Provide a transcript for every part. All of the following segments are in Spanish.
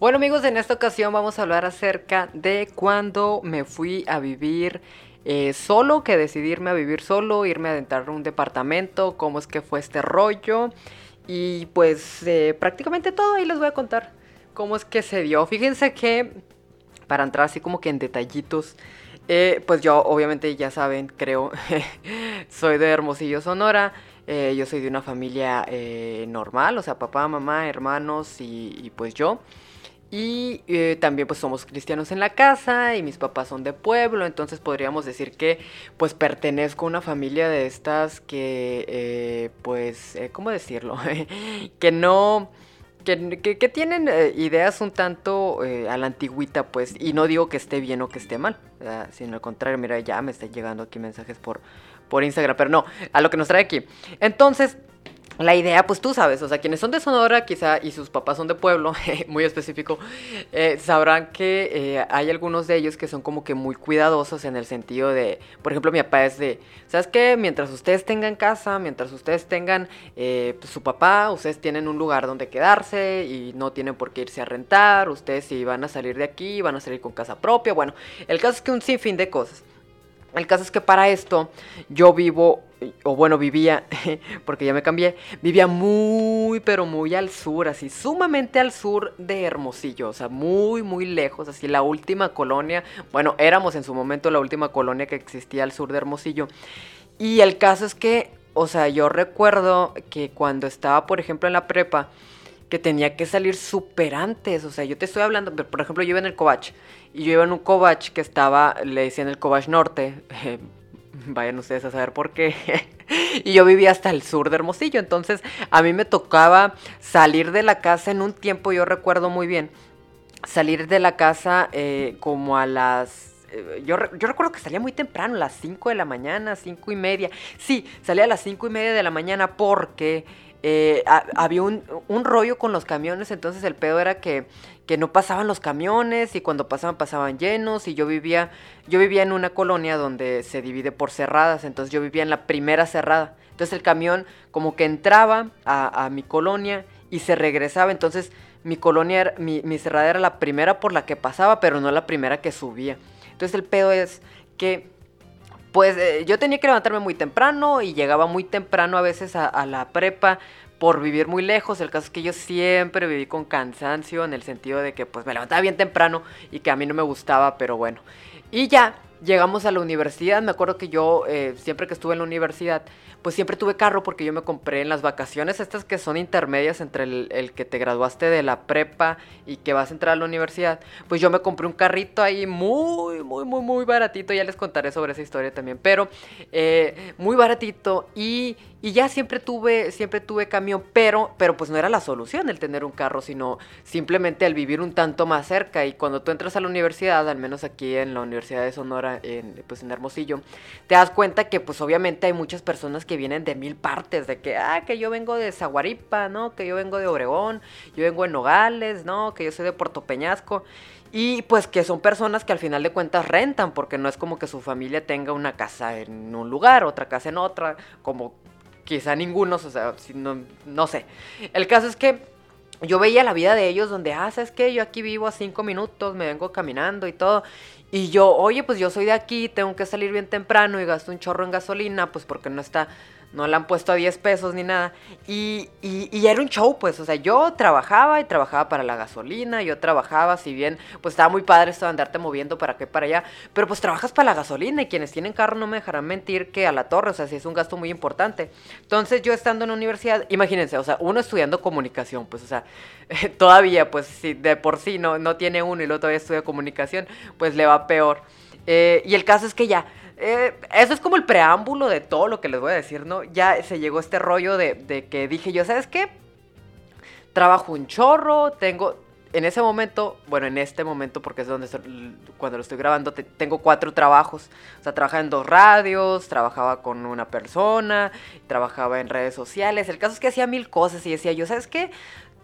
Bueno amigos, en esta ocasión vamos a hablar acerca de cuando me fui a vivir eh, solo, que decidí irme a vivir solo, irme a adentrar en un departamento, cómo es que fue este rollo y pues eh, prácticamente todo ahí les voy a contar cómo es que se dio. Fíjense que para entrar así como que en detallitos, eh, pues yo obviamente ya saben, creo, soy de Hermosillo, Sonora. yo soy de una familia normal, o sea, papá, mamá, hermanos y pues yo. Y eh, también pues somos cristianos en la casa y mis papás son de pueblo, entonces podríamos decir que pues pertenezco a una familia de estas que eh, pues, eh, ¿cómo decirlo? que no... Que, que, tienen ideas un tanto a la antigüita, pues, y no digo que esté bien o que esté mal, sino al contrario, mira, ya me están llegando aquí mensajes por, por Instagram, pero no, a lo que nos trae aquí. Entonces, la idea, pues tú sabes, o sea, quienes son de Sonora quizá y sus papás son de pueblo, muy específico, eh, sabrán que eh, hay algunos de ellos que son como que muy cuidadosos en el sentido de, por ejemplo, mi papá es de, ¿sabes qué? Mientras ustedes tengan casa, mientras ustedes tengan eh, pues, su papá, ustedes tienen un lugar donde quedarse y no tienen por qué irse a rentar, ustedes si van a salir de aquí, van a salir con casa propia, bueno, el caso es que un sinfín de cosas. El caso es que para esto yo vivo, o bueno, vivía, porque ya me cambié, vivía muy, pero muy al sur, así, sumamente al sur de Hermosillo, o sea, muy, muy lejos, así, la última colonia, bueno, éramos en su momento la última colonia que existía al sur de Hermosillo. Y el caso es que, o sea, yo recuerdo que cuando estaba, por ejemplo, en la prepa, que tenía que salir súper antes. O sea, yo te estoy hablando, por ejemplo, yo iba en el Covach. Y yo iba en un Covach que estaba, le decían el Covach Norte. vayan ustedes a saber por qué. y yo vivía hasta el sur de Hermosillo. Entonces, a mí me tocaba salir de la casa en un tiempo, yo recuerdo muy bien, salir de la casa eh, como a las eh, yo, yo, recuerdo que salía muy temprano, a las 5 de la mañana, 5 y media. Sí, salía a las 5 y media de la mañana porque eh, había un, rollo con los camiones, entonces el pedo era que, que, no pasaban los camiones y cuando pasaban pasaban llenos y yo vivía, yo vivía en una colonia donde se divide por cerradas, entonces yo vivía en la primera cerrada, entonces el camión como que entraba a, mi colonia y se regresaba, entonces mi colonia, mi, mi cerrada era la primera por la que pasaba, pero no la primera que subía, entonces el pedo es que pues eh, yo tenía que levantarme muy temprano y llegaba muy temprano a veces a, la prepa por vivir muy lejos. El caso es que yo siempre viví con cansancio en el sentido de que pues me levantaba bien temprano y que a mí no me gustaba, pero bueno. Y ya llegamos a la universidad, me acuerdo que yo eh, siempre que estuve en la universidad pues siempre tuve carro porque yo me compré en las vacaciones estas que son intermedias entre el, que te graduaste de la prepa y que vas a entrar a la universidad, pues yo me compré un carrito ahí muy, muy, muy, muy baratito, ya les contaré sobre esa historia también, pero eh, muy baratito y, y, ya siempre tuve, siempre tuve camión, pero, pero pues no era la solución el tener un carro, sino simplemente el vivir un tanto más cerca y cuando tú entras a la universidad, al menos aquí en la Universidad de Sonora, en, pues en Hermosillo, te das cuenta que pues obviamente hay muchas personas que vienen de mil partes, de que, ah, que yo vengo de Zaguaripa, ¿no? Que yo vengo de Obregón, yo vengo de Nogales, ¿no? Que yo soy de Puerto Peñasco. Y pues que son personas que al final de cuentas rentan, porque no es como que su familia tenga una casa en un lugar, otra casa en otra, como quizá ninguno, o sea, no, no sé. El caso es que yo veía la vida de ellos donde, ah, ¿sabes qué? Yo aquí vivo a cinco minutos, me vengo caminando y todo. Y yo, oye, pues yo soy de aquí, tengo que salir bien temprano y gasto un chorro en gasolina, pues porque no está no la han puesto a 10 pesos ni nada. Y, y, era un show, pues, o sea, yo trabajaba y trabajaba para la gasolina, yo trabajaba, si bien, pues estaba muy padre esto de andarte moviendo para acá y para allá, pero pues trabajas para la gasolina y quienes tienen carro no me dejarán mentir que a la torre, o sea, sí es un gasto muy importante. Entonces yo estando en la universidad, imagínense, o sea, uno estudiando comunicación, pues, o sea, todavía, pues, si de por sí no, no tiene uno y luego todavía estudia comunicación, pues le va peor. Eh, y el caso es que ya, eh, eso es como el preámbulo de todo lo que les voy a decir, ¿no? Ya se llegó este rollo de, que dije yo, ¿sabes qué? Trabajo un chorro, tengo, en ese momento, bueno, en este momento, porque es donde cuando lo estoy grabando, tengo cuatro trabajos. O sea, trabajaba en dos radios, trabajaba con una persona, trabajaba en redes sociales. El caso es que hacía mil cosas y decía yo, ¿sabes qué?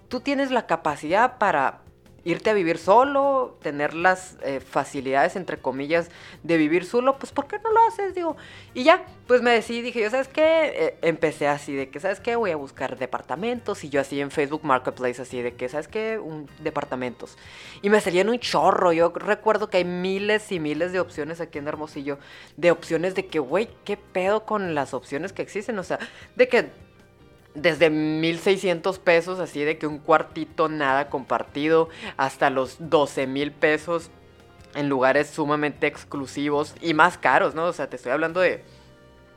Tú tienes la capacidad para irte a vivir solo, tener las eh, facilidades, entre comillas, de vivir solo, pues ¿por qué no lo haces? Digo, y ya, pues me decidí, dije yo, ¿sabes qué? Eh, empecé así de que, ¿sabes qué? Voy a buscar departamentos y yo así en Facebook Marketplace, así de que, ¿sabes qué? Un, departamentos. Y me salían un chorro, yo recuerdo que hay miles y miles de opciones aquí en Hermosillo, de opciones de que, güey, ¿qué pedo con las opciones que existen? O sea, de que desde 1600 pesos, así de que un cuartito nada compartido, hasta los 12 mil pesos en lugares sumamente exclusivos y más caros, ¿no? O sea, te estoy hablando de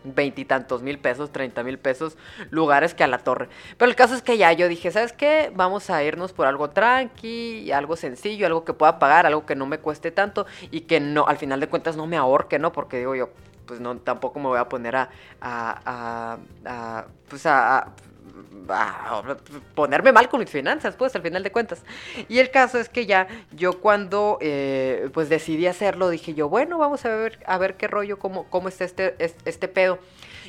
veintitantos mil pesos, treinta mil pesos, lugares que a la torre. Pero el caso es que ya yo dije, ¿sabes qué? Vamos a irnos por algo tranqui, algo sencillo, algo que pueda pagar, algo que no me cueste tanto y que no, al final de cuentas no me ahorque, ¿no? Porque digo yo, pues no, tampoco me voy a poner a, a, a, pues a ponerme mal con mis finanzas, pues al final de cuentas. Y el caso es que ya yo cuando eh, pues decidí hacerlo, dije yo, bueno, vamos a ver, a ver qué rollo, cómo, cómo está este, este pedo.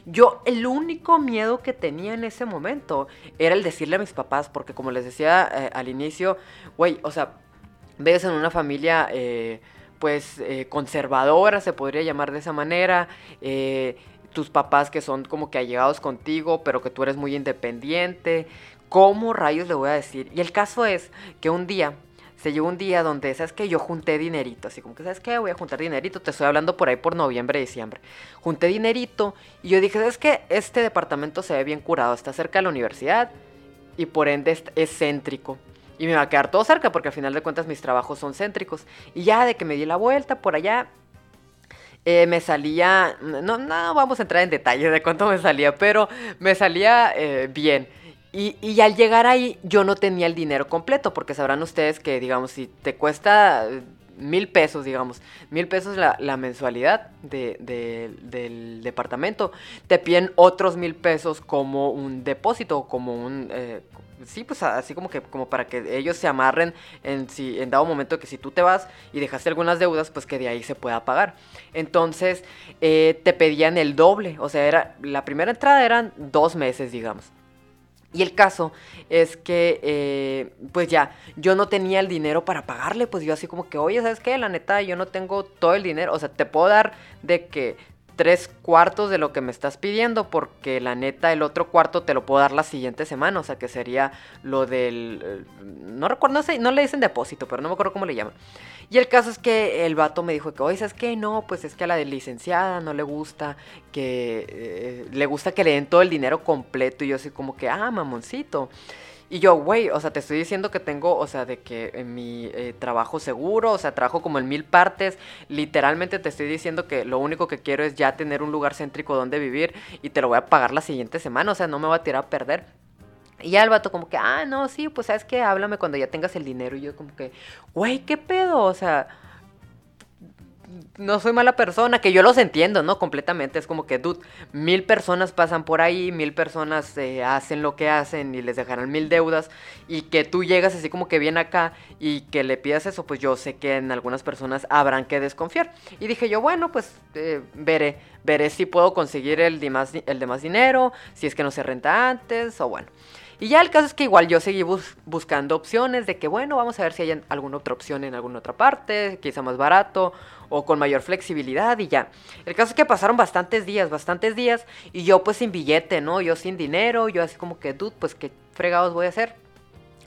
Yo el único miedo que tenía en ese momento era el decirle a mis papás, porque como les decía eh, al inicio, güey, o sea, ves en una familia... Eh, pues conservadora, se podría llamar de esa manera, tus papás que son como que allegados contigo, pero que tú eres muy independiente. ¿Cómo rayos le voy a decir? Y el caso es que un día, se llegó un día donde, ¿sabes qué? Yo junté dinerito, así como que, ¿sabes qué? Voy a juntar dinerito, te estoy hablando por ahí por noviembre, diciembre. Junté dinerito y yo dije, ¿sabes qué? Este departamento se ve bien curado, está cerca de la universidad y por ende es céntrico. Y me va a quedar todo cerca porque al final de cuentas mis trabajos son céntricos. Y ya de que me di la vuelta por allá, eh, me salía, no, no vamos a entrar en detalle de cuánto me salía, pero me salía eh, bien. Y, y, al llegar ahí yo no tenía el dinero completo, porque sabrán ustedes que, digamos, si te cuesta mil pesos, digamos, mil pesos la, la mensualidad de, del departamento, te piden otros mil pesos como un depósito, como un, eh, sí, pues así como que como para que ellos se amarren en si en dado momento que si tú te vas y dejaste algunas deudas, pues que de ahí se pueda pagar. Entonces eh, te pedían el doble, o sea, era la primera entrada eran dos meses, digamos. Y el caso es que, eh, pues ya, yo no tenía el dinero para pagarle, pues yo así como que, oye, ¿sabes qué? La neta, yo no tengo todo el dinero, o sea, te puedo dar de que tres cuartos de lo que me estás pidiendo, porque la neta el otro cuarto te lo puedo dar la siguiente semana, o sea que sería lo del... Eh, no recuerdo, no sé, no le dicen depósito, pero no me acuerdo cómo le llaman. Y el caso es que el vato me dijo que, oye, ¿sabes qué? No, pues es que a la licenciada no le gusta que... Eh, le gusta que le den todo el dinero completo y yo así como que, ah, mamoncito. Y yo, güey, o sea, te estoy diciendo que tengo, o sea, de que en mi eh, trabajo seguro, o sea, trabajo como en mil partes. Literalmente te estoy diciendo que lo único que quiero es ya tener un lugar céntrico donde vivir y te lo voy a pagar la siguiente semana, o sea, no me voy a tirar a perder. Y ya el vato como que, ah, no, sí, pues sabes que háblame cuando ya tengas el dinero. Y yo como que, güey, ¿qué pedo? O sea, no soy mala persona, que yo los entiendo, ¿no? Completamente. Es como que, dude, mil personas pasan por ahí, mil personas eh, hacen lo que hacen y les dejarán mil deudas. Y que tú llegas así como que bien acá y que le pidas eso, pues yo sé que en algunas personas habrán que desconfiar. Y dije yo, bueno, pues eh, veré, veré si puedo conseguir el de, más, el dinero, si es que no se renta antes, o bueno. Y ya el caso es que igual yo seguí buscando opciones de que, bueno, vamos a ver si hay alguna otra opción en alguna otra parte, quizá más barato o con mayor flexibilidad y ya. El caso es que pasaron bastantes días, bastantes días y yo pues sin billete, ¿no? Yo sin dinero, yo así como que, dude, pues qué fregados voy a hacer.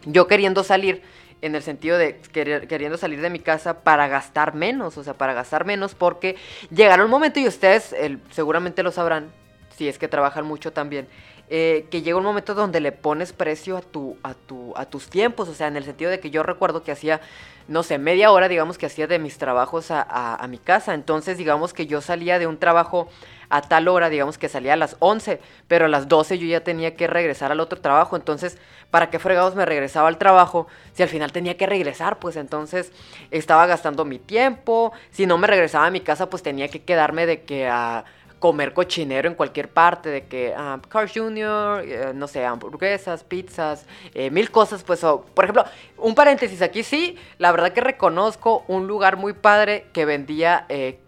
Yo queriendo salir en el sentido de queriendo salir de mi casa para gastar menos, o sea, para gastar menos porque llegará un momento y ustedes seguramente lo sabrán, si es que trabajan mucho también, eh, que llega un momento donde le pones precio a, tu, a, tu, a tus tiempos, o sea, en el sentido de que yo recuerdo que hacía, no sé, media hora, digamos, que hacía de mis trabajos a, a, mi casa, entonces digamos que yo salía de un trabajo a tal hora, digamos que salía a las 11, pero a las 12 yo ya tenía que regresar al otro trabajo, entonces, ¿para qué fregados me regresaba al trabajo si al final tenía que regresar? Pues entonces estaba gastando mi tiempo, si no me regresaba a mi casa, pues tenía que quedarme de que a comer cochinero en cualquier parte, de que um, Carl Jr., eh, no sé, hamburguesas, pizzas, eh, mil cosas, pues, por ejemplo, un paréntesis aquí sí, la verdad que reconozco un lugar muy padre que vendía eh,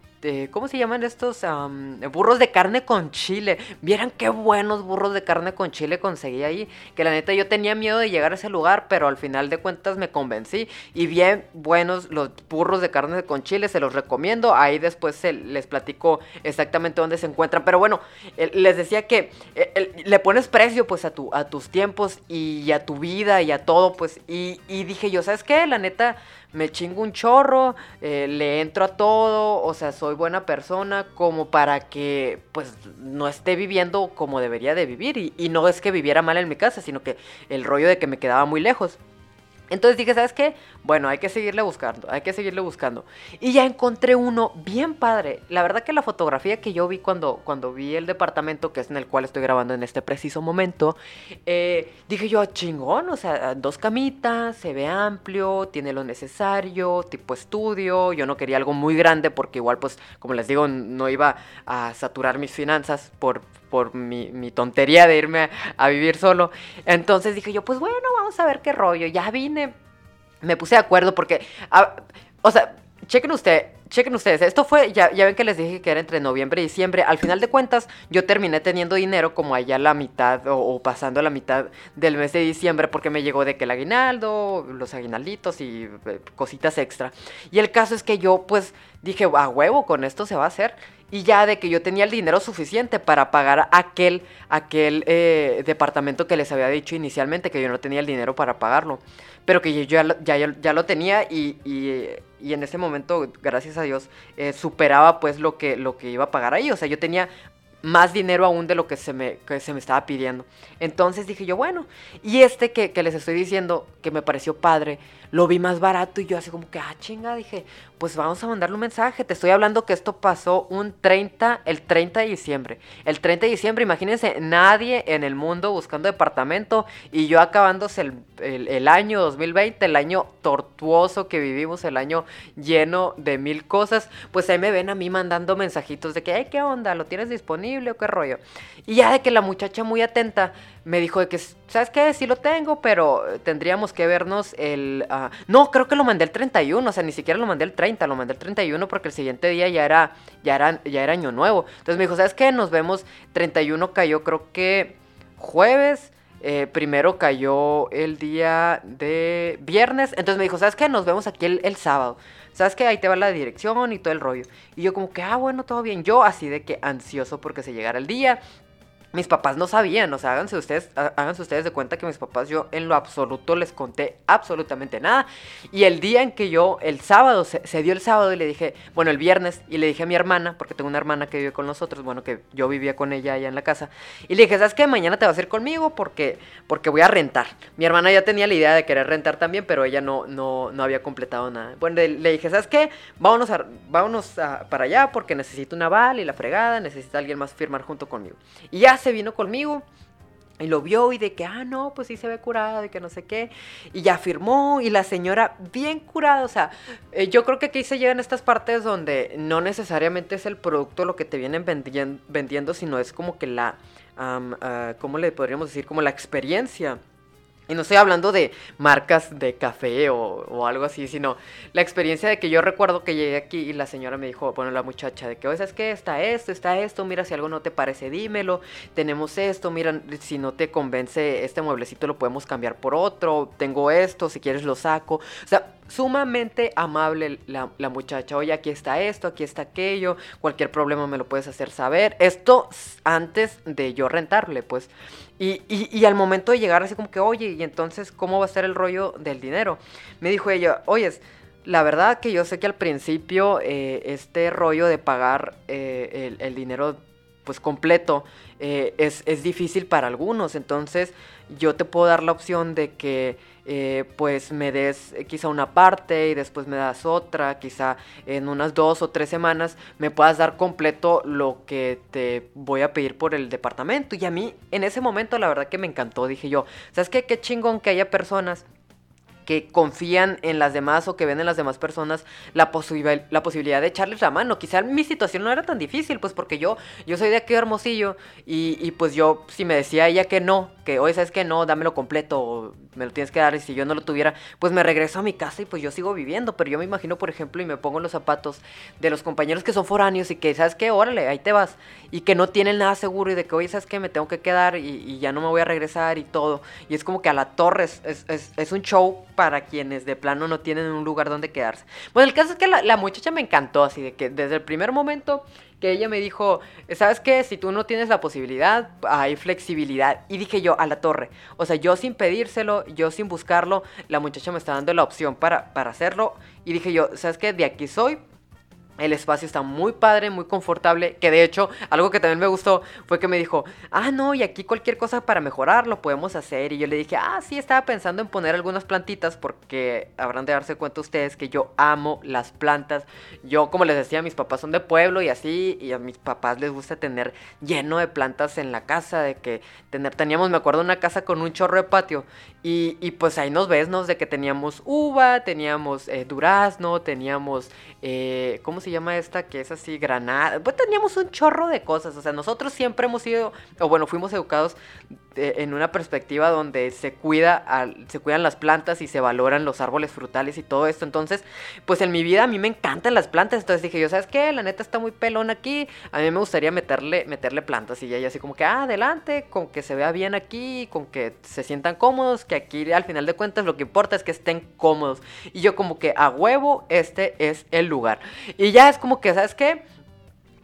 ¿cómo se llaman estos? burros de carne con chile. Vieran qué buenos burros de carne con chile conseguí ahí. Que la neta yo tenía miedo de llegar a ese lugar, pero al final de cuentas me convencí. Y bien buenos los burros de carne con chile, se los recomiendo. Ahí después les platico exactamente dónde se encuentran. Pero bueno, les decía que le pones precio pues a, tu, a tus tiempos y a tu vida y a todo, pues. Y dije yo, ¿sabes qué? La neta me chingo un chorro, eh, le entro a todo, o sea, soy buena persona como para que pues no esté viviendo como debería de vivir y, y no es que viviera mal en mi casa, sino que el rollo de que me quedaba muy lejos. Entonces dije, ¿sabes qué? Bueno, hay que seguirle buscando, hay que seguirle buscando. Y ya encontré uno bien padre. La verdad que la fotografía que yo vi cuando, cuando vi el departamento, que es en el cual estoy grabando en este preciso momento, eh, dije yo, chingón, o sea, dos camitas, se ve amplio, tiene lo necesario, tipo estudio. Yo no quería algo muy grande porque igual, pues, como les digo, no iba a saturar mis finanzas por, por mi, tontería de irme a, vivir solo. Entonces dije yo, pues bueno, vamos a ver qué rollo. Ya vine me puse de acuerdo porque, o sea, chequen usted, chequen ustedes, esto fue, ya, ya ven que les dije que era entre noviembre y diciembre, al final de cuentas yo terminé teniendo dinero como allá la mitad o, pasando la mitad del mes de diciembre porque me llegó de que el aguinaldo, los aguinalditos y eh, cositas extra. Y el caso es que yo pues dije, a huevo, con esto se va a hacer. Y ya de que yo tenía el dinero suficiente para pagar aquel, aquel eh, departamento que les había dicho inicialmente, que yo no tenía el dinero para pagarlo pero que yo ya, ya, lo tenía y, en ese momento, gracias a Dios, eh, superaba pues lo que, lo que iba a pagar ahí. O sea, yo tenía más dinero aún de lo que se me, que se me estaba pidiendo. Entonces dije yo, bueno, y este que, que les estoy diciendo, que me pareció padre, lo vi más barato y yo así como que, ah, chinga, dije, pues vamos a mandarle un mensaje. Te estoy hablando que esto pasó un 30, el 30 de diciembre. El 30 de diciembre, imagínense, nadie en el mundo buscando departamento y yo acabándose el, el, año 2020, el año tortuoso que vivimos, el año lleno de mil cosas, pues ahí me ven a mí mandando mensajitos de que, ay, ¿qué onda? ¿Lo tienes disponible o qué rollo? Y ya de que la muchacha muy atenta me dijo de que, ¿sabes qué? Sí lo tengo, pero tendríamos que vernos el... No, creo que lo mandé el 31, o sea, ni siquiera lo mandé el 30, lo mandé el 31 porque el siguiente día ya era, ya era, ya era año nuevo. Entonces me dijo, ¿sabes qué? Nos vemos, 31 cayó creo que jueves, eh, primero cayó el día de viernes, entonces me dijo, ¿sabes qué? Nos vemos aquí el, el sábado. ¿Sabes qué? Ahí te va la dirección y todo el rollo. Y yo como que, ah, bueno, todo bien. Yo así de que ansioso porque se llegara el día mis papás no sabían, o sea, háganse ustedes, háganse ustedes de cuenta que mis papás yo en lo absoluto les conté absolutamente nada. Y el día en que yo, el sábado, se, dio el sábado y le dije, bueno, el viernes, y le dije a mi hermana, porque tengo una hermana que vive con nosotros, bueno, que yo vivía con ella allá en la casa, y le dije, ¿sabes qué? Mañana te vas a ir conmigo porque, porque voy a rentar. Mi hermana ya tenía la idea de querer rentar también, pero ella no, no, no había completado nada. Bueno, le, dije, ¿sabes qué? Vámonos, a, vámonos para allá porque necesito una val y la fregada, necesita alguien más firmar junto conmigo. Y ya se vino conmigo. Y lo vio y de que, ah, no, pues sí se ve curado y que no sé qué. Y ya firmó y la señora bien curada. O sea, eh, yo creo que aquí se llegan estas partes donde no necesariamente es el producto lo que te vienen vendiendo, sino es como que la, uh, ¿cómo le podríamos decir? Como la experiencia y no estoy hablando de marcas de café o, algo así, sino la experiencia de que yo recuerdo que llegué aquí y la señora me dijo, bueno, la muchacha, de que, oye, es que está esto, está esto, mira, si algo no te parece, dímelo, tenemos esto, mira, si no te convence este mueblecito lo podemos cambiar por otro, tengo esto, si quieres lo saco. O sea, sumamente amable la, muchacha, oye, aquí está esto, aquí está aquello, cualquier problema me lo puedes hacer saber. Esto antes de yo rentarle, pues. Y, y, al momento de llegar así como que, oye, y entonces, ¿cómo va a ser el rollo del dinero? Me dijo ella, oye, la verdad que yo sé que al principio eh, este rollo de pagar eh, el, dinero pues completo eh, es, es difícil para algunos, entonces yo te puedo dar la opción de que eh, pues me des eh, quizá una parte y después me das otra, quizá en unas dos o tres semanas me puedas dar completo lo que te voy a pedir por el departamento. Y a mí en ese momento la verdad que me encantó, dije yo, ¿sabes qué? Qué chingón que haya personas que confían en las demás o que ven en las demás personas la, la posibilidad de echarles la mano. Quizá mi situación no era tan difícil, pues porque yo, yo soy de aquí Hermosillo y, y pues yo, si me decía ella que no, que hoy sabes que no, dámelo completo, me lo tienes que dar y si yo no lo tuviera, pues me regreso a mi casa y pues yo sigo viviendo. Pero yo me imagino, por ejemplo, y me pongo los zapatos de los compañeros que son foráneos y que, ¿sabes qué? Órale, ahí te vas. Y que no tienen nada seguro y de que, hoy ¿sabes qué? Me tengo que quedar y, ya no me voy a regresar y todo. Y es como que a la torre es, es, un show para quienes de plano no tienen un lugar donde quedarse. Bueno, el caso es que la, muchacha me encantó, así de que desde el primer momento que ella me dijo, ¿sabes qué? Si tú no tienes la posibilidad, hay flexibilidad. Y dije yo, a la torre. O sea, yo sin pedírselo, yo sin buscarlo, la muchacha me está dando la opción para, para hacerlo. Y dije yo, ¿sabes qué? De aquí soy, el espacio está muy padre, muy confortable, que de hecho algo que también me gustó fue que me dijo, ah, no, y aquí cualquier cosa para mejorarlo podemos hacer. Y yo le dije, ah, sí, estaba pensando en poner algunas plantitas porque habrán de darse cuenta ustedes que yo amo las plantas. Yo, como les decía, mis papás son de pueblo y así, y a mis papás les gusta tener lleno de plantas en la casa, de que tener, teníamos, me acuerdo, una casa con un chorro de patio. Y, y pues ahí nos ves, ¿no? De que teníamos uva, teníamos eh, durazno, teníamos, eh, ¿cómo se llama esta? Que es así, granada. Pues teníamos un chorro de cosas. O sea, nosotros siempre hemos sido, o bueno, fuimos educados en una perspectiva donde se cuida se cuidan las plantas y se valoran los árboles frutales y todo esto. Entonces, pues en mi vida a mí me encantan las plantas. Entonces dije, yo, ¿sabes qué? La neta está muy pelón aquí. A mí me gustaría meterle, meterle plantas. Y ella así como que, ah, adelante, con que se vea bien aquí, con que se sientan cómodos, que aquí al final de cuentas lo que importa es que estén cómodos. Y yo como que a huevo, este es el lugar. Y ya es como que, ¿sabes qué?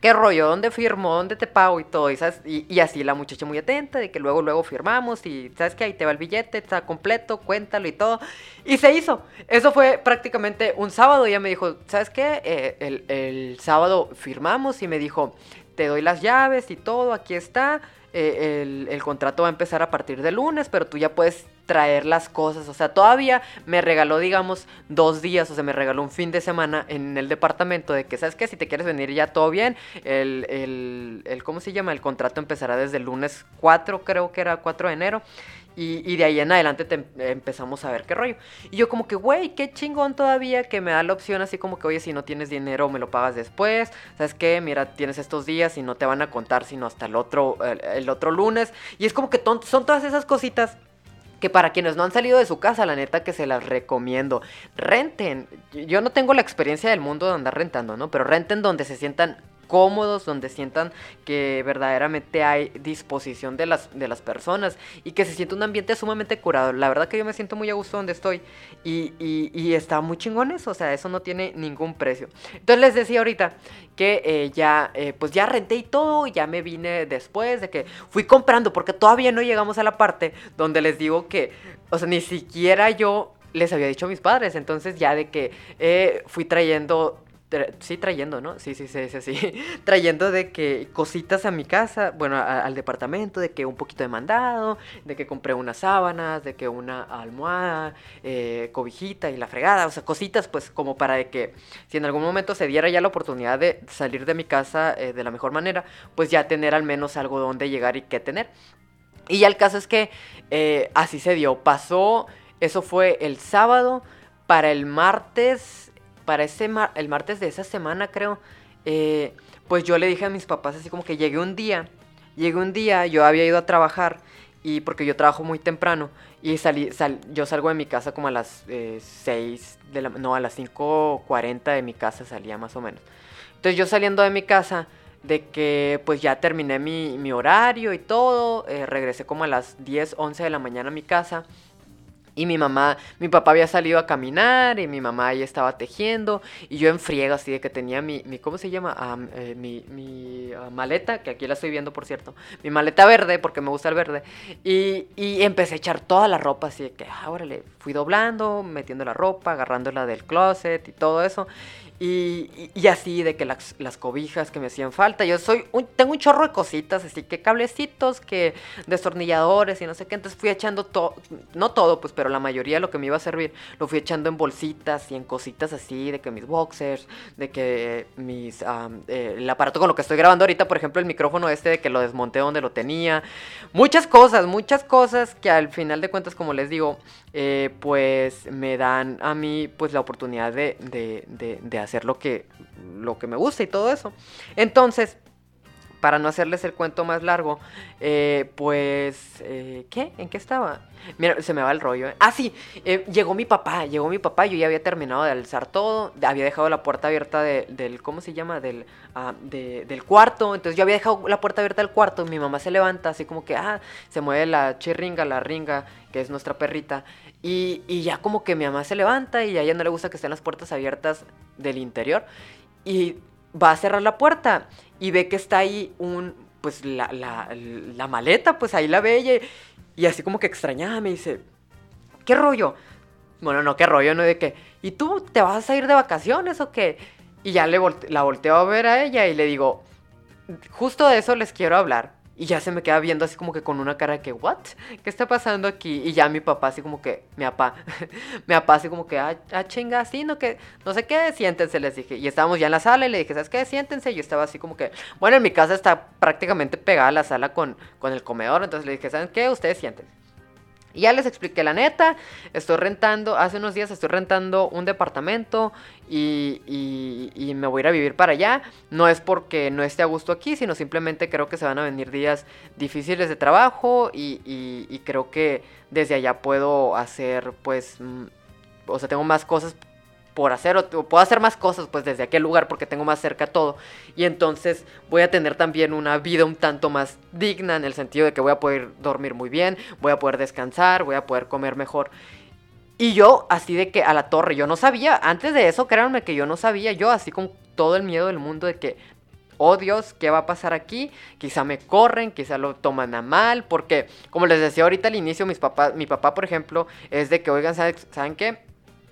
¿Qué rollo? ¿Dónde firmo? ¿Dónde te pago? Y todo. Y, así la muchacha muy atenta de que luego, luego firmamos y sabes que ahí te va el billete, está completo, cuéntalo y todo. Y se hizo. Eso fue prácticamente un sábado. Ella me dijo, ¿sabes qué? Eh, el, el sábado firmamos y me dijo, te doy las llaves y todo, aquí está. Eh, el, el, contrato va a empezar a partir de lunes, pero tú ya puedes traer las cosas. O sea, todavía me regaló, digamos, dos días, o sea, me regaló un fin de semana en el departamento de que, ¿sabes qué? Si te quieres venir ya todo bien, el, el, el ¿cómo se llama? El contrato empezará desde el lunes 4, creo que era 4 de enero. Y, de ahí en adelante empezamos a ver qué rollo. Y yo como que, güey, qué chingón todavía que me da la opción así como que, oye, si no tienes dinero me lo pagas después. ¿Sabes qué? Mira, tienes estos días y no te van a contar sino hasta el otro, el, otro lunes. Y es como que son todas esas cositas que para quienes no han salido de su casa, la neta que se las recomiendo. Renten. Yo no tengo la experiencia del mundo de andar rentando, ¿no? Pero renten donde se sientan cómodos, donde sientan que verdaderamente hay disposición de las, de las personas y que se siente un ambiente sumamente curado. La verdad que yo me siento muy a gusto donde estoy y, y, está muy chingón eso, o sea, eso no tiene ningún precio. Entonces les decía ahorita que eh, ya, eh, pues ya renté y todo, y ya me vine después de que fui comprando, porque todavía no llegamos a la parte donde les digo que, o sea, ni siquiera yo les había dicho a mis padres, entonces ya de que eh, fui trayendo sí trayendo, ¿no? Sí, sí, sí, sí, sí. trayendo de que cositas a mi casa, bueno, al departamento, de que un poquito de mandado, de que compré unas sábanas, de que una almohada, eh, cobijita y la fregada, o sea, cositas pues como para de que si en algún momento se diera ya la oportunidad de salir de mi casa eh, de la mejor manera, pues ya tener al menos algo donde llegar y qué tener. Y ya el caso es que eh, así se dio, pasó, eso fue el sábado, para el martes para ese el martes de esa semana, creo, eh, pues yo le dije a mis papás así como que llegué un día, llegué un día, yo había ido a trabajar y porque yo trabajo muy temprano y salí, yo salgo de mi casa como a las 6 eh, de la, no, a las 5.40 de mi casa salía más o menos. Entonces yo saliendo de mi casa, de que pues ya terminé mi, mi horario y todo, eh, regresé como a las 10, 11 de la mañana a mi casa y mi mamá, mi papá había salido a caminar y mi mamá ahí estaba tejiendo y yo en friega así de que tenía mi, mi ¿cómo se llama? Ah, eh, mi, mi ah, maleta, que aquí la estoy viendo por cierto, mi maleta verde porque me gusta el verde y, y empecé a echar toda la ropa así de que, ah, órale, fui doblando, metiendo la ropa, agarrándola del closet y todo eso Y, así de que las, cobijas que me hacían falta. Yo soy tengo un chorro de cositas, así que cablecitos, que destornilladores y no sé qué. Entonces fui echando todo, no todo, pues, pero la mayoría de lo que me iba a servir lo fui echando en bolsitas y en cositas así, de que mis boxers, de que mis el aparato con lo que estoy grabando ahorita, por ejemplo, el micrófono este de que lo desmonté donde lo tenía. Muchas cosas, muchas cosas que al final de cuentas, como les digo, eh, pues me dan a mí pues la oportunidad de, de hacer hacer lo que, lo que me gusta y todo eso. Entonces, para no hacerles el cuento más largo, eh, pues, eh, ¿qué? ¿En qué estaba? Mira, se me va el rollo. ¿eh? Ah, sí, llegó mi papá, llegó mi papá, yo ya había terminado de alzar todo, había dejado la puerta abierta del, ¿cómo se llama? Del, ah, del cuarto, entonces yo había dejado la puerta abierta del cuarto, mi mamá se levanta así como que, ah, se mueve la chirringa, la ringa, que es nuestra perrita, y, y ya como que mi mamá se levanta y a ella no le gusta que estén las puertas abiertas del interior, y va a cerrar la puerta y ve que está ahí un, pues la, la, maleta, pues ahí la ve y, así como que extrañada me dice, ¿qué rollo? Bueno, no, qué rollo, no de que, ¿y tú te vas a ir de vacaciones o qué? Y ya le la volteo a ver a ella y le digo, justo de eso les quiero hablar. Y ya se me queda viendo así como que con una cara de que, ¿what? ¿Qué está pasando aquí? Y ya mi papá así como que, mi papá, mi papá así como que, ah, ah, chinga, así, no, que, no sé qué, siéntense, les dije. Y estábamos ya en la sala y le dije, ¿sabes qué? Siéntense. Y yo estaba así como que, bueno, en mi casa está prácticamente pegada la sala con, con el comedor. Entonces le dije, ¿saben qué? Ustedes siéntense. Y ya les expliqué la neta, estoy rentando, hace unos días estoy rentando un departamento y, y, me voy a ir a vivir para allá. No es porque no esté a gusto aquí, sino simplemente creo que se van a venir días difíciles de trabajo y, y creo que desde allá puedo hacer pues, mm, o sea, tengo más cosas por hacer o, puedo hacer más cosas pues desde aquel lugar porque tengo más cerca todo y entonces voy a tener también una vida un tanto más digna en el sentido de que voy a poder dormir muy bien, voy a poder descansar, voy a poder comer mejor. Y yo así de que a la torre, yo no sabía, antes de eso créanme que yo no sabía, yo así con todo el miedo del mundo de que oh Dios, ¿qué va a pasar aquí? Quizá me corren, quizá lo toman a mal, porque como les decía ahorita al inicio, mis papás, mi papá, por ejemplo, es de que, oigan, ¿saben qué?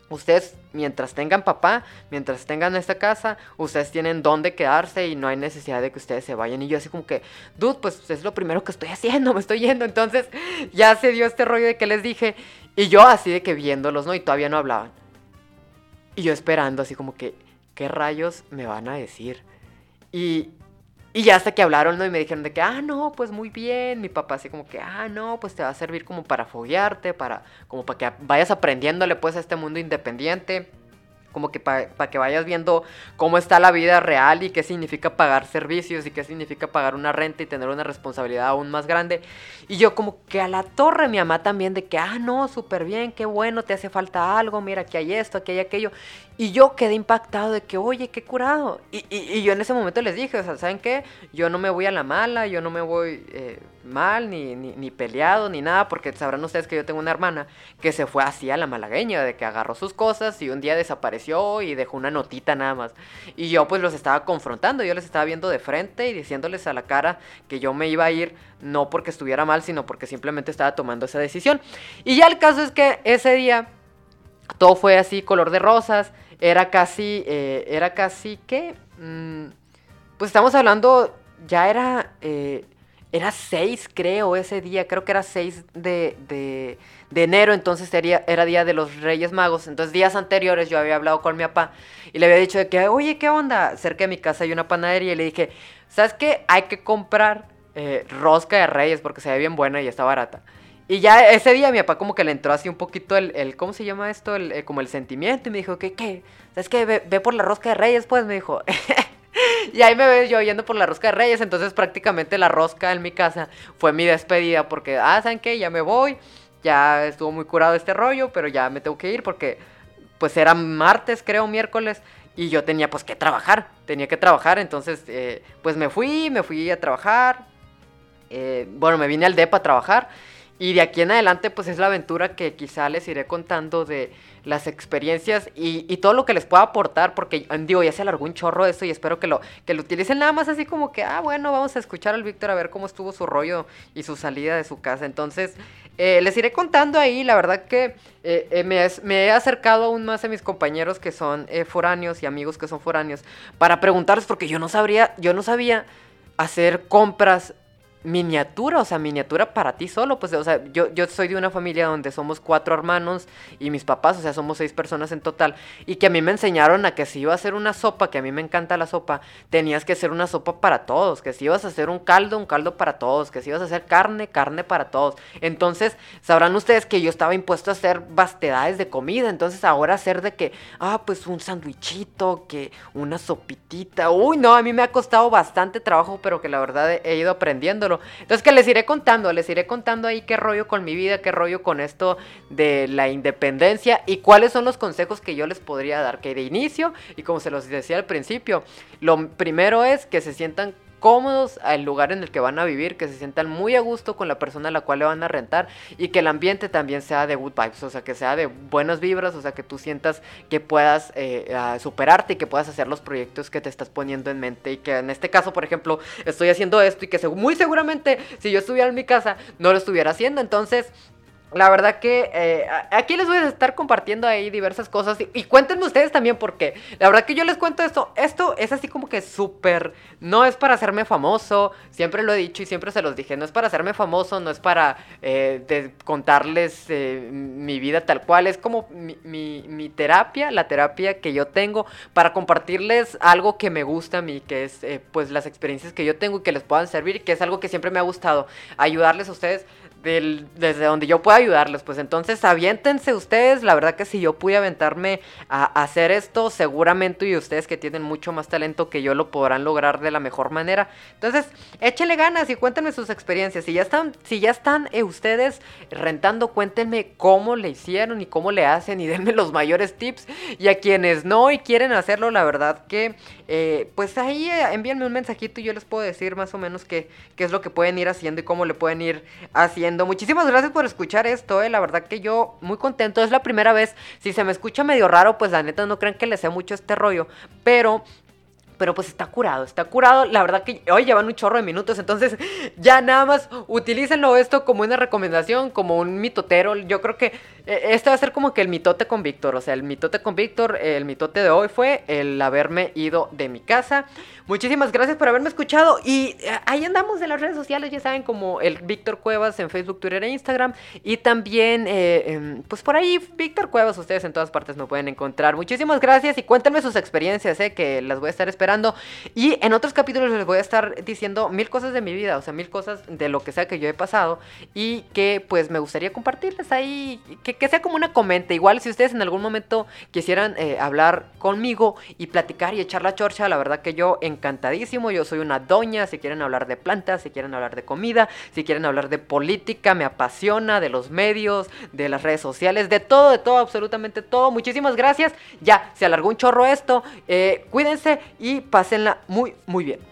Ustedes, mientras tengan papá, mientras tengan esta casa, ustedes tienen dónde quedarse y no hay necesidad de que ustedes se vayan. Y yo así como que, dude, pues es lo primero que estoy haciendo, me estoy yendo. Entonces ya se dio este rollo de que les dije. Y yo así de que viéndolos, ¿no? Y todavía no hablaban. Y yo esperando así como que, ¿qué rayos me van a decir? Y, y ya hasta que hablaron, ¿no? Y me dijeron de que, ah, no, pues muy bien. Mi papá así como que, ah, no, pues te va a servir como para foguearte, para, como para que vayas aprendiéndole pues a este mundo independiente como que para que vayas viendo cómo está la vida real y qué significa pagar servicios y qué significa pagar una renta y tener una responsabilidad aún más grande. Y yo como que a la torre mi mamá también de que, ah, no, súper bien, qué bueno, te hace falta algo, mira, aquí hay esto, aquí hay aquello. Y yo quedé impactado de que, oye, qué curado. Y, y, yo en ese momento les dije, o sea, ¿saben qué? Yo no me voy a la mala, yo no me voy... Eh, mal, ni, ni, peleado, ni nada, porque sabrán ustedes que yo tengo una hermana que se fue así a la malagueña, de que agarró sus cosas y un día desapareció y dejó una notita nada más. Y yo pues los estaba confrontando, yo les estaba viendo de frente y diciéndoles a la cara que yo me iba a ir no porque estuviera mal, sino porque simplemente estaba tomando esa decisión. Y ya el caso es que ese día todo fue así, color de rosas, era casi, eh, era casi que... Mm, pues estamos hablando, ya era... Eh, era 6, creo, ese día. Creo que era 6 de, de, de enero, entonces sería, era día de los Reyes Magos. Entonces, días anteriores yo había hablado con mi papá y le había dicho de que, oye, ¿qué onda? Cerca de mi casa hay una panadería y le dije, ¿sabes qué? Hay que comprar eh, rosca de Reyes porque se ve bien buena y está barata. Y ya ese día mi papá como que le entró así un poquito el, el ¿cómo se llama esto? El, eh, como el sentimiento y me dijo, ¿qué? ¿Qué? ¿Sabes qué? Ve, ve por la rosca de Reyes, pues, me dijo. y ahí me ves yo yendo por la rosca de Reyes. Entonces, prácticamente la rosca en mi casa fue mi despedida. Porque, ah, ¿saben qué? Ya me voy. Ya estuvo muy curado este rollo, pero ya me tengo que ir porque, pues, era martes, creo, miércoles. Y yo tenía, pues, que trabajar. Tenía que trabajar. Entonces, eh, pues, me fui, me fui a trabajar. Eh, bueno, me vine al DEPA a trabajar. Y de aquí en adelante, pues es la aventura que quizá les iré contando de las experiencias y, todo lo que les pueda aportar, porque digo, ya se alargó un chorro eso y espero que lo, que lo utilicen nada más así como que, ah, bueno, vamos a escuchar al Víctor a ver cómo estuvo su rollo y su salida de su casa. Entonces, eh, les iré contando ahí, la verdad que eh, eh, me, me, he acercado aún más a mis compañeros que son foráneos y amigos que son foráneos para preguntarles, porque yo no sabría, yo no sabía hacer compras miniatura, o sea, miniatura para ti solo, pues, o sea, yo, yo soy de una familia donde somos cuatro hermanos y mis papás, o sea, somos seis personas en total, y que a mí me enseñaron a que si iba a hacer una sopa, que a mí me encanta la sopa, tenías que hacer una sopa para todos, que si ibas a hacer un caldo, un caldo para todos, que si ibas a hacer carne, carne para todos. Entonces, sabrán ustedes que yo estaba impuesto a hacer vastedades de comida, entonces ahora hacer de que, ah, pues un sandwichito, que una sopitita, uy, no, a mí me ha costado bastante trabajo, pero que la verdad he ido aprendiendo entonces que les iré contando, les iré contando ahí qué rollo con mi vida, qué rollo con esto de la independencia y cuáles son los consejos que yo les podría dar. Que de inicio, y como se los decía al principio, lo primero es que se sientan cómodos al lugar en el que van a vivir, que se sientan muy a gusto con la persona a la cual le van a rentar y que el ambiente también sea de good vibes, o sea, que sea de buenas vibras, o sea, que tú sientas que puedas eh, superarte y que puedas hacer los proyectos que te estás poniendo en mente y que en este caso, por ejemplo, estoy haciendo esto y que muy seguramente si yo estuviera en mi casa no lo estuviera haciendo, entonces la verdad que eh, aquí les voy a estar compartiendo ahí diversas cosas y, cuéntenme ustedes también porque la verdad que yo les cuento esto, esto es así como que súper, no es para hacerme famoso, siempre lo he dicho y siempre se los dije, no es para hacerme famoso, no es para eh, contarles eh, mi vida tal cual, es como mi, mi, terapia, la terapia que yo tengo para compartirles algo que me gusta a mí, que es pues las experiencias que yo tengo y que les puedan servir, que es algo que siempre me ha gustado, ayudarles a ustedes desde donde yo pueda ayudarles. Pues entonces aviéntense ustedes. La verdad que si yo pude aventarme a, hacer esto, seguramente y ustedes que tienen mucho más talento que yo lo podrán lograr de la mejor manera. Entonces, échenle ganas y cuéntenme sus experiencias. Si ya están, si ya están eh, ustedes rentando, cuéntenme cómo le hicieron y cómo le hacen y denme los mayores tips. Y a quienes no y quieren hacerlo, la verdad que eh, pues ahí eh, envíenme un mensajito y yo les puedo decir más o menos qué, qué es lo que pueden ir haciendo y cómo le pueden ir haciendo Muchísimas gracias por escuchar esto, eh. La verdad que yo muy contento. Es la primera vez. Si se me escucha medio raro, pues la neta no crean que le sé mucho este rollo. Pero pero pues está curado, está curado. La verdad que hoy llevan un chorro de minutos, entonces ya nada más utilícenlo esto como una recomendación, como un mitotero. Yo creo que eh, este va a ser como que el mitote con Víctor, o sea, el mitote con Víctor, el mitote de hoy fue el haberme ido de mi casa. Muchísimas gracias por haberme escuchado y eh, ahí andamos en las redes sociales, ya saben, como el Víctor Cuevas en Facebook, Twitter e Instagram y también, eh, pues por ahí, Víctor Cuevas, ustedes en todas partes me pueden encontrar. Muchísimas gracias y cuéntenme sus experiencias, que las voy a estar esperando y en otros capítulos les voy a estar diciendo mil cosas de mi vida, o sea, mil cosas de lo que sea que yo he pasado y que pues me gustaría compartirles ahí, que, sea como una comenta. Igual si ustedes en algún momento quisieran eh, hablar conmigo y platicar y echar la chorcha, la verdad que yo encantadísimo, yo soy una doña, si quieren hablar de plantas, si quieren hablar de comida, si quieren hablar de política, me apasiona, de los medios, de las redes sociales, de todo, de todo, absolutamente todo. Muchísimas gracias. Ya, se alargó un chorro esto. Eh, cuídense pásenla muy, muy bien.